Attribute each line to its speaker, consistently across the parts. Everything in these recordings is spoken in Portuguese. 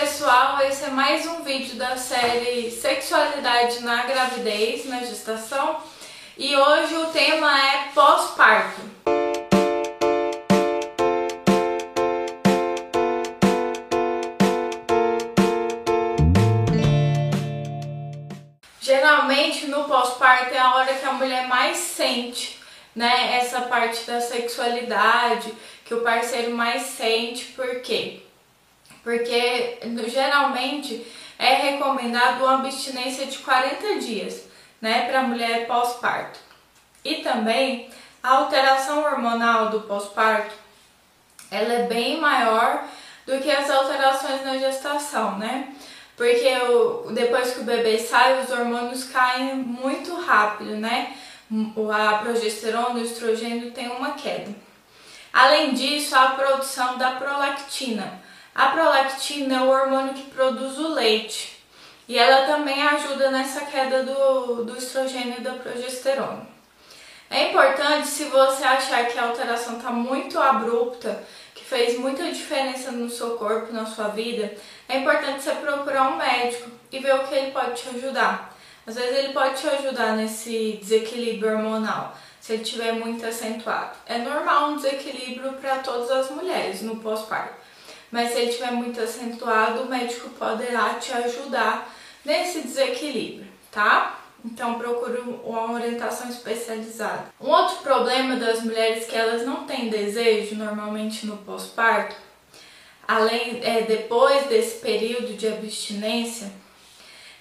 Speaker 1: pessoal, esse é mais um vídeo da série Sexualidade na Gravidez, na Gestação e hoje o tema é pós-parto. Geralmente no pós-parto é a hora que a mulher mais sente né, essa parte da sexualidade, que o parceiro mais sente, por quê? Porque geralmente é recomendado uma abstinência de 40 dias, né, para mulher pós-parto. E também a alteração hormonal do pós-parto, ela é bem maior do que as alterações na gestação, né? Porque depois que o bebê sai, os hormônios caem muito rápido, né? A progesterona, o estrogênio tem uma queda. Além disso, a produção da prolactina, a prolactina é o hormônio que produz o leite e ela também ajuda nessa queda do, do estrogênio e da progesterona. É importante, se você achar que a alteração está muito abrupta, que fez muita diferença no seu corpo, na sua vida, é importante você procurar um médico e ver o que ele pode te ajudar. Às vezes ele pode te ajudar nesse desequilíbrio hormonal, se ele estiver muito acentuado. É normal um desequilíbrio para todas as mulheres no pós-parto mas se ele estiver muito acentuado, o médico poderá te ajudar nesse desequilíbrio, tá? Então procure uma orientação especializada. Um outro problema das mulheres que elas não têm desejo normalmente no pós-parto, além é, depois desse período de abstinência,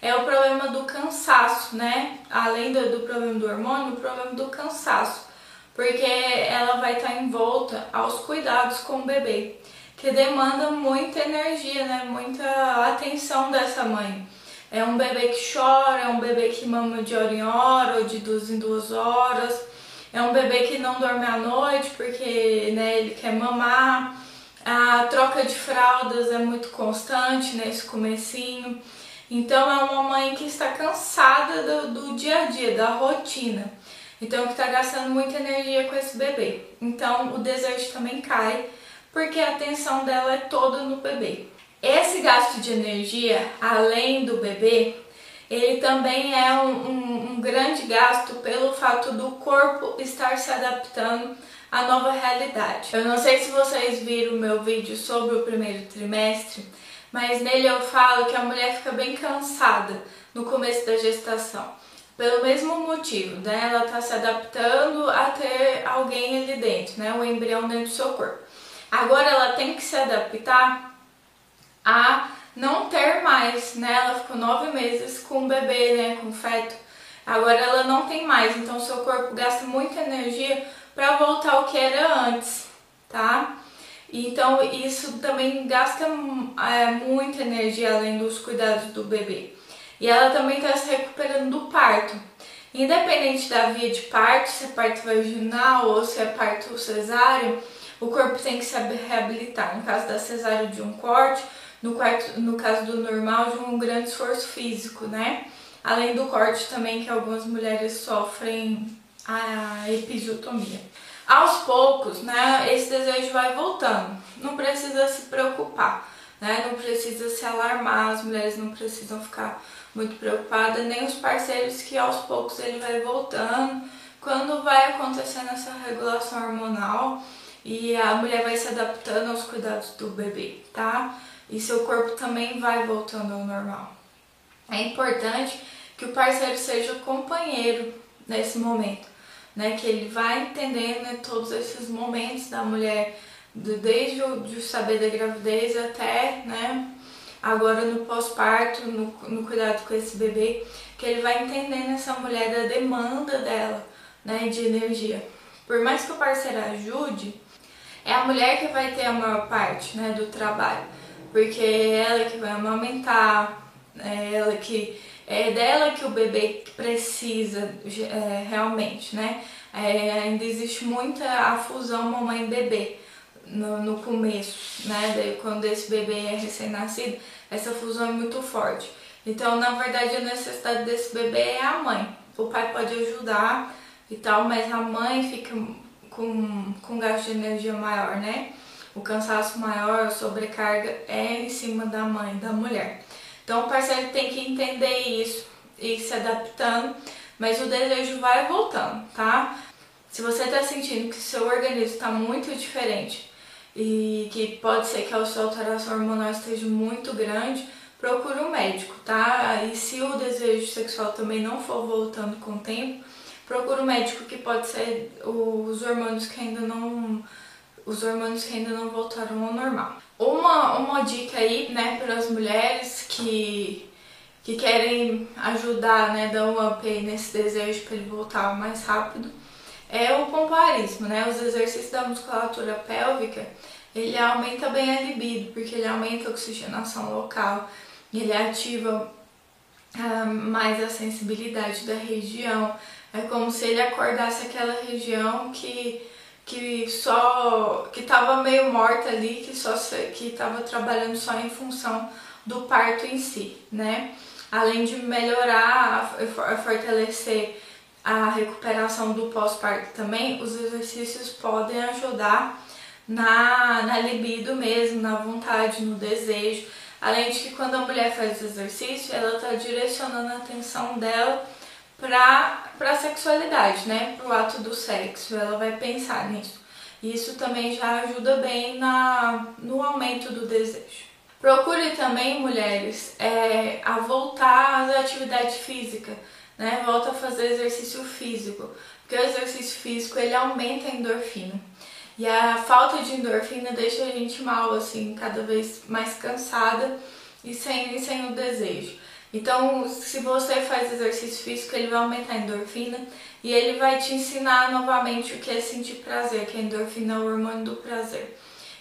Speaker 1: é o problema do cansaço, né? Além do, do problema do hormônio, o problema do cansaço, porque ela vai estar envolta aos cuidados com o bebê que demanda muita energia, né? Muita atenção dessa mãe. É um bebê que chora, é um bebê que mama de hora em hora ou de duas em duas horas. É um bebê que não dorme à noite porque né, ele quer mamar. A troca de fraldas é muito constante nesse comecinho. Então é uma mãe que está cansada do, do dia a dia, da rotina. Então que está gastando muita energia com esse bebê. Então o desejo também cai porque a atenção dela é toda no bebê. Esse gasto de energia, além do bebê, ele também é um, um, um, grande gasto pelo fato do corpo estar se adaptando à nova realidade. Eu não sei se vocês viram o meu vídeo sobre o primeiro trimestre, mas nele eu falo que a mulher fica bem cansada no começo da gestação. Pelo mesmo motivo, né? Ela está se adaptando a ter alguém ali dentro, né? O embrião dentro do seu corpo. Agora ela tem que se adaptar a não ter mais, né? Ela ficou nove meses com o bebê, né? Com o feto. Agora ela não tem mais, então seu corpo gasta muita energia para voltar ao que era antes, tá? Então isso também gasta é, muita energia além dos cuidados do bebê. E ela também está se recuperando do parto. Independente da via de parto, se é parto vaginal ou se é parto cesáreo, o corpo tem que se reabilitar. No caso da cesárea de um corte, no, quarto, no caso do normal, de um grande esforço físico, né? Além do corte também que algumas mulheres sofrem a episiotomia. Aos poucos, né, esse desejo vai voltando. Não precisa se preocupar, né? Não precisa se alarmar, as mulheres não precisam ficar muito preocupadas, nem os parceiros que aos poucos ele vai voltando. Quando vai acontecendo essa regulação hormonal, e a mulher vai se adaptando aos cuidados do bebê, tá? E seu corpo também vai voltando ao normal. É importante que o parceiro seja companheiro nesse momento, né? Que ele vai entendendo né, todos esses momentos da mulher, desde o de saber da gravidez até, né? Agora no pós-parto, no, no cuidado com esse bebê, que ele vai entendendo essa mulher da demanda dela, né? De energia. Por mais que o parceiro ajude, é a mulher que vai ter a maior parte né, do trabalho, porque é ela que vai amamentar, é ela que é dela que o bebê precisa é, realmente, né? É, ainda existe muita a fusão mamãe-bebê no, no começo, né? Daí, quando esse bebê é recém-nascido, essa fusão é muito forte. Então, na verdade, a necessidade desse bebê é a mãe. O pai pode ajudar e tal, mas a mãe fica com, com gasto de energia maior, né? o cansaço maior, a sobrecarga é em cima da mãe, da mulher. Então o parceiro tem que entender isso e se adaptando, mas o desejo vai voltando, tá? Se você está sentindo que seu organismo está muito diferente e que pode ser que a sua alteração hormonal esteja muito grande, procure um médico, tá? E se o desejo sexual também não for voltando com o tempo, procure um médico que pode ser os hormônios que ainda não os hormônios que ainda não voltaram ao normal. Uma, uma dica aí, né, para as mulheres que, que querem ajudar, né, dar um up nesse desejo para ele voltar mais rápido, é o pompoarismo, né, os exercícios da musculatura pélvica, ele aumenta bem a libido, porque ele aumenta a oxigenação local, ele ativa ah, mais a sensibilidade da região, é como se ele acordasse aquela região que que só que estava meio morta ali, que só que estava trabalhando só em função do parto em si, né? Além de melhorar, fortalecer a recuperação do pós-parto também, os exercícios podem ajudar na, na libido mesmo, na vontade, no desejo. Além de que quando a mulher faz exercício, ela está direcionando a atenção dela para a sexualidade, né? Para o ato do sexo. Ela vai pensar nisso. Isso também já ajuda bem na, no aumento do desejo. Procure também, mulheres, é, a voltar às atividades físicas, né? Volta a fazer exercício físico, porque o exercício físico ele aumenta a endorfina. E a falta de endorfina deixa a gente mal, assim, cada vez mais cansada e sem, sem o desejo. Então, se você faz exercício físico, ele vai aumentar a endorfina e ele vai te ensinar novamente o que é sentir prazer, que a endorfina é o hormônio do prazer.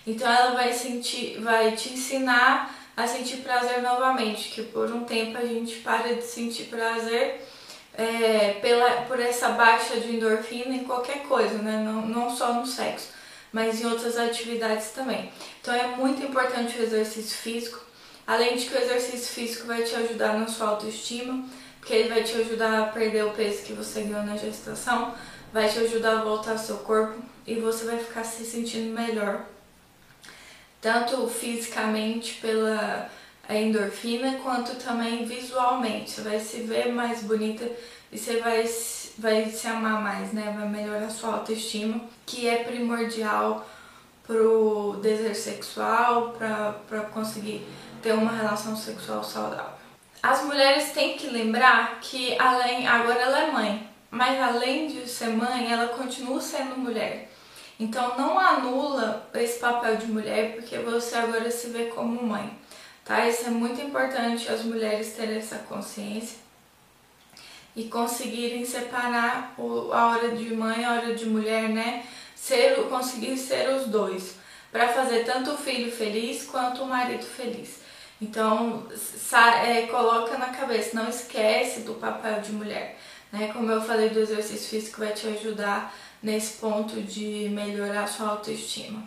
Speaker 1: Então, ela vai sentir, vai te ensinar a sentir prazer novamente, que por um tempo a gente para de sentir prazer é, pela, por essa baixa de endorfina em qualquer coisa, né? não, não só no sexo, mas em outras atividades também. Então, é muito importante o exercício físico Além de que o exercício físico vai te ajudar na sua autoestima, porque ele vai te ajudar a perder o peso que você ganhou na gestação, vai te ajudar a voltar ao seu corpo e você vai ficar se sentindo melhor. Tanto fisicamente pela endorfina, quanto também visualmente. Você vai se ver mais bonita e você vai, vai se amar mais, né? Vai melhorar a sua autoestima, que é primordial pro desejo sexual, para conseguir ter uma relação sexual saudável. As mulheres têm que lembrar que além agora ela é mãe, mas além de ser mãe, ela continua sendo mulher. Então não anula esse papel de mulher porque você agora se vê como mãe, tá? Isso é muito importante as mulheres terem essa consciência e conseguirem separar a hora de mãe e a hora de mulher, né? Ser, conseguir ser os dois, para fazer tanto o filho feliz quanto o marido feliz. Então, é, coloca na cabeça, não esquece do papel de mulher. Né? Como eu falei do exercício físico, vai te ajudar nesse ponto de melhorar a sua autoestima.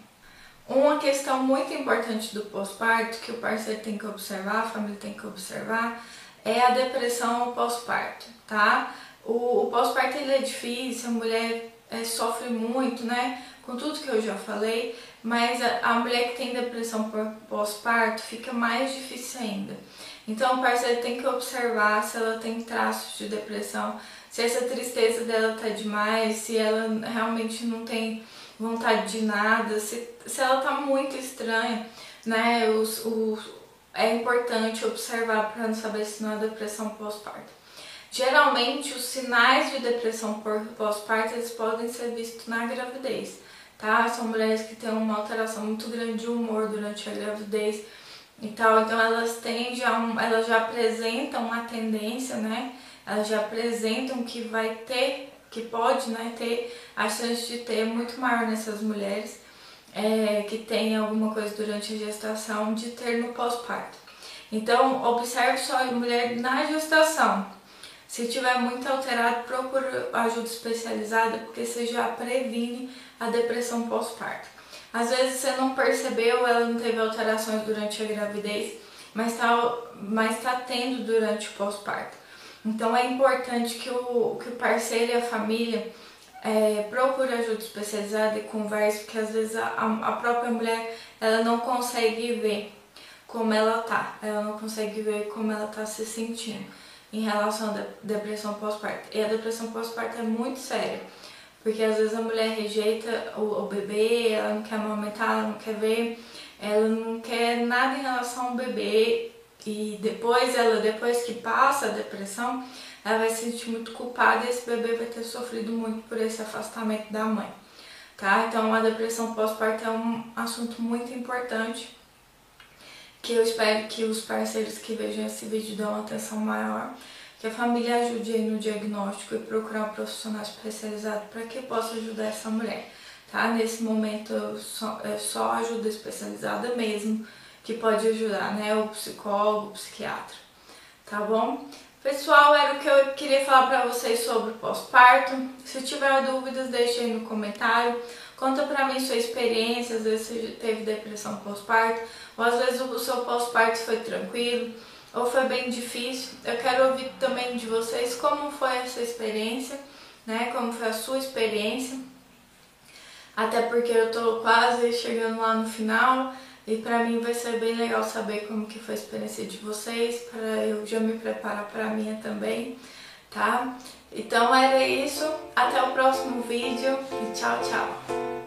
Speaker 1: Uma questão muito importante do pós-parto, que o parceiro tem que observar, a família tem que observar, é a depressão pós-parto, tá? O, o pós-parto ele é difícil, a mulher é, sofre muito, né? Com tudo que eu já falei, mas a, a mulher que tem depressão pós-parto fica mais difícil ainda. Então o parceiro tem que observar se ela tem traços de depressão, se essa tristeza dela tá demais, se ela realmente não tem vontade de nada, se, se ela tá muito estranha, né? Os, os, é importante observar para saber se não é depressão pós-parto. Geralmente os sinais de depressão pós-parto podem ser vistos na gravidez tá? São mulheres que têm uma alteração muito grande de humor durante a gravidez e tal, então elas têm já, um, elas já apresentam uma tendência, né? Elas já apresentam que vai ter, que pode, né, ter a chance de ter muito maior nessas mulheres é, que tem alguma coisa durante a gestação de ter no pós-parto. Então, observe só a mulher na gestação. Se tiver muito alterado, procure ajuda especializada, porque você já previne a depressão pós-parto. Às vezes você não percebeu, ela não teve alterações durante a gravidez, mas está mas tá tendo durante o pós-parto. Então é importante que o, que o parceiro e a família é, procure ajuda especializada e converse, porque às vezes a, a própria mulher ela não consegue ver como ela tá, ela não consegue ver como ela tá se sentindo em relação à depressão pós-parto. E a depressão pós-parto é muito séria, porque às vezes a mulher rejeita o, o bebê, ela não quer amamentar, ela não quer ver, ela não quer nada em relação ao bebê e depois ela, depois que passa a depressão, ela vai se sentir muito culpada e esse bebê vai ter sofrido muito por esse afastamento da mãe, tá? Então a depressão pós-parto é um assunto muito importante que eu espero que os parceiros que vejam esse vídeo dão atenção maior, que a família ajude aí no diagnóstico e procurar um profissional especializado para que possa ajudar essa mulher, tá? Nesse momento só, é só ajuda especializada mesmo que pode ajudar, né? O psicólogo, o psiquiatra, tá bom? Pessoal, era o que eu queria falar para vocês sobre o pós-parto. Se tiver dúvidas, deixe aí no comentário. Conta pra mim sua experiência, às vezes você teve depressão pós-parto, ou às vezes o seu pós-parto foi tranquilo, ou foi bem difícil. Eu quero ouvir também de vocês como foi essa experiência, né? Como foi a sua experiência. Até porque eu tô quase chegando lá no final. E para mim vai ser bem legal saber como que foi a experiência de vocês, para eu já me preparar para a minha também, tá? Então era isso, até o próximo vídeo e tchau, tchau!